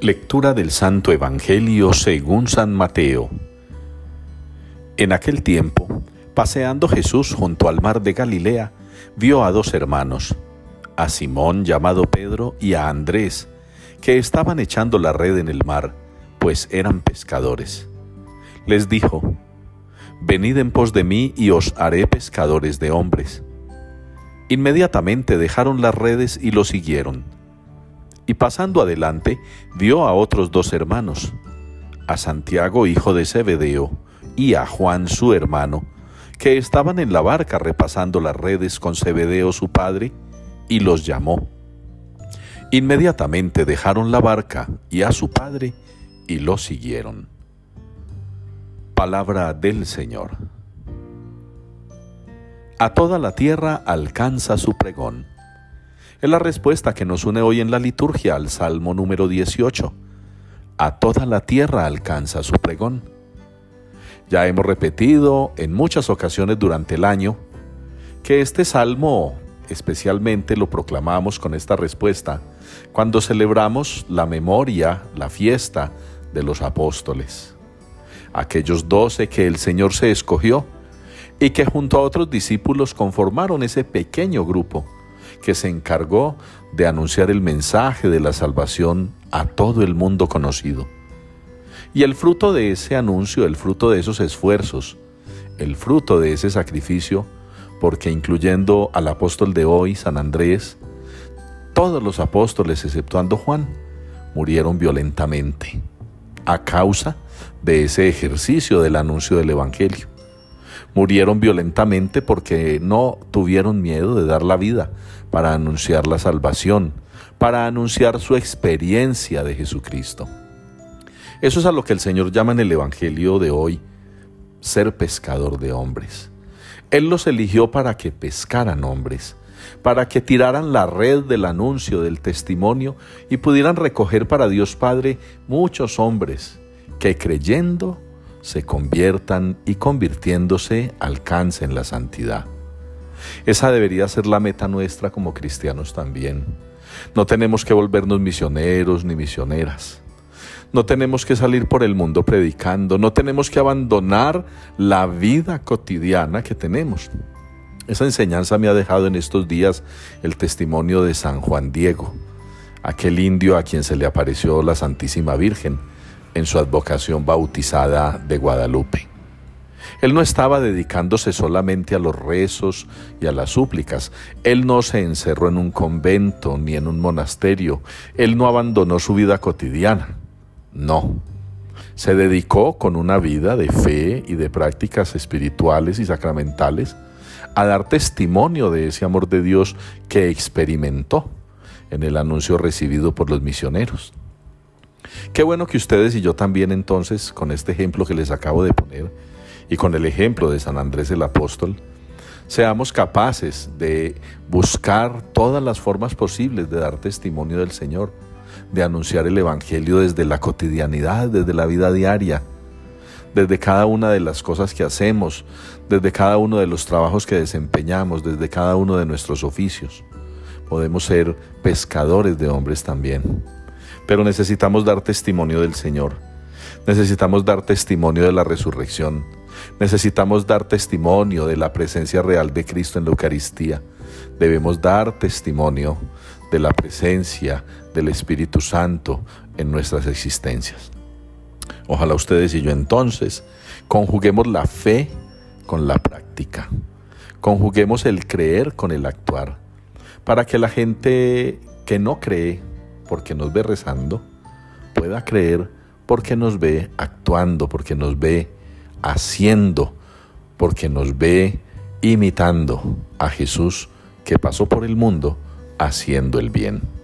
Lectura del Santo Evangelio según San Mateo. En aquel tiempo, paseando Jesús junto al mar de Galilea, vio a dos hermanos, a Simón llamado Pedro y a Andrés, que estaban echando la red en el mar, pues eran pescadores. Les dijo, Venid en pos de mí y os haré pescadores de hombres. Inmediatamente dejaron las redes y lo siguieron y pasando adelante vio a otros dos hermanos, a Santiago hijo de Zebedeo y a Juan su hermano, que estaban en la barca repasando las redes con Zebedeo su padre, y los llamó. Inmediatamente dejaron la barca y a su padre y lo siguieron. Palabra del Señor. A toda la tierra alcanza su pregón es la respuesta que nos une hoy en la liturgia al Salmo número 18. A toda la tierra alcanza su pregón. Ya hemos repetido en muchas ocasiones durante el año que este salmo especialmente lo proclamamos con esta respuesta cuando celebramos la memoria, la fiesta de los apóstoles, aquellos doce que el Señor se escogió y que junto a otros discípulos conformaron ese pequeño grupo que se encargó de anunciar el mensaje de la salvación a todo el mundo conocido. Y el fruto de ese anuncio, el fruto de esos esfuerzos, el fruto de ese sacrificio, porque incluyendo al apóstol de hoy, San Andrés, todos los apóstoles, exceptuando Juan, murieron violentamente a causa de ese ejercicio del anuncio del Evangelio. Murieron violentamente porque no tuvieron miedo de dar la vida para anunciar la salvación, para anunciar su experiencia de Jesucristo. Eso es a lo que el Señor llama en el Evangelio de hoy ser pescador de hombres. Él los eligió para que pescaran hombres, para que tiraran la red del anuncio, del testimonio y pudieran recoger para Dios Padre muchos hombres que creyendo se conviertan y convirtiéndose alcancen la santidad. Esa debería ser la meta nuestra como cristianos también. No tenemos que volvernos misioneros ni misioneras. No tenemos que salir por el mundo predicando, no tenemos que abandonar la vida cotidiana que tenemos. Esa enseñanza me ha dejado en estos días el testimonio de San Juan Diego, aquel indio a quien se le apareció la Santísima Virgen en su advocación bautizada de Guadalupe. Él no estaba dedicándose solamente a los rezos y a las súplicas. Él no se encerró en un convento ni en un monasterio. Él no abandonó su vida cotidiana. No. Se dedicó con una vida de fe y de prácticas espirituales y sacramentales a dar testimonio de ese amor de Dios que experimentó en el anuncio recibido por los misioneros. Qué bueno que ustedes y yo también entonces, con este ejemplo que les acabo de poner, y con el ejemplo de San Andrés el Apóstol, seamos capaces de buscar todas las formas posibles de dar testimonio del Señor, de anunciar el Evangelio desde la cotidianidad, desde la vida diaria, desde cada una de las cosas que hacemos, desde cada uno de los trabajos que desempeñamos, desde cada uno de nuestros oficios. Podemos ser pescadores de hombres también, pero necesitamos dar testimonio del Señor, necesitamos dar testimonio de la resurrección, Necesitamos dar testimonio de la presencia real de Cristo en la Eucaristía. Debemos dar testimonio de la presencia del Espíritu Santo en nuestras existencias. Ojalá ustedes y yo entonces conjuguemos la fe con la práctica, conjuguemos el creer con el actuar, para que la gente que no cree porque nos ve rezando, pueda creer porque nos ve actuando, porque nos ve haciendo, porque nos ve imitando a Jesús que pasó por el mundo haciendo el bien.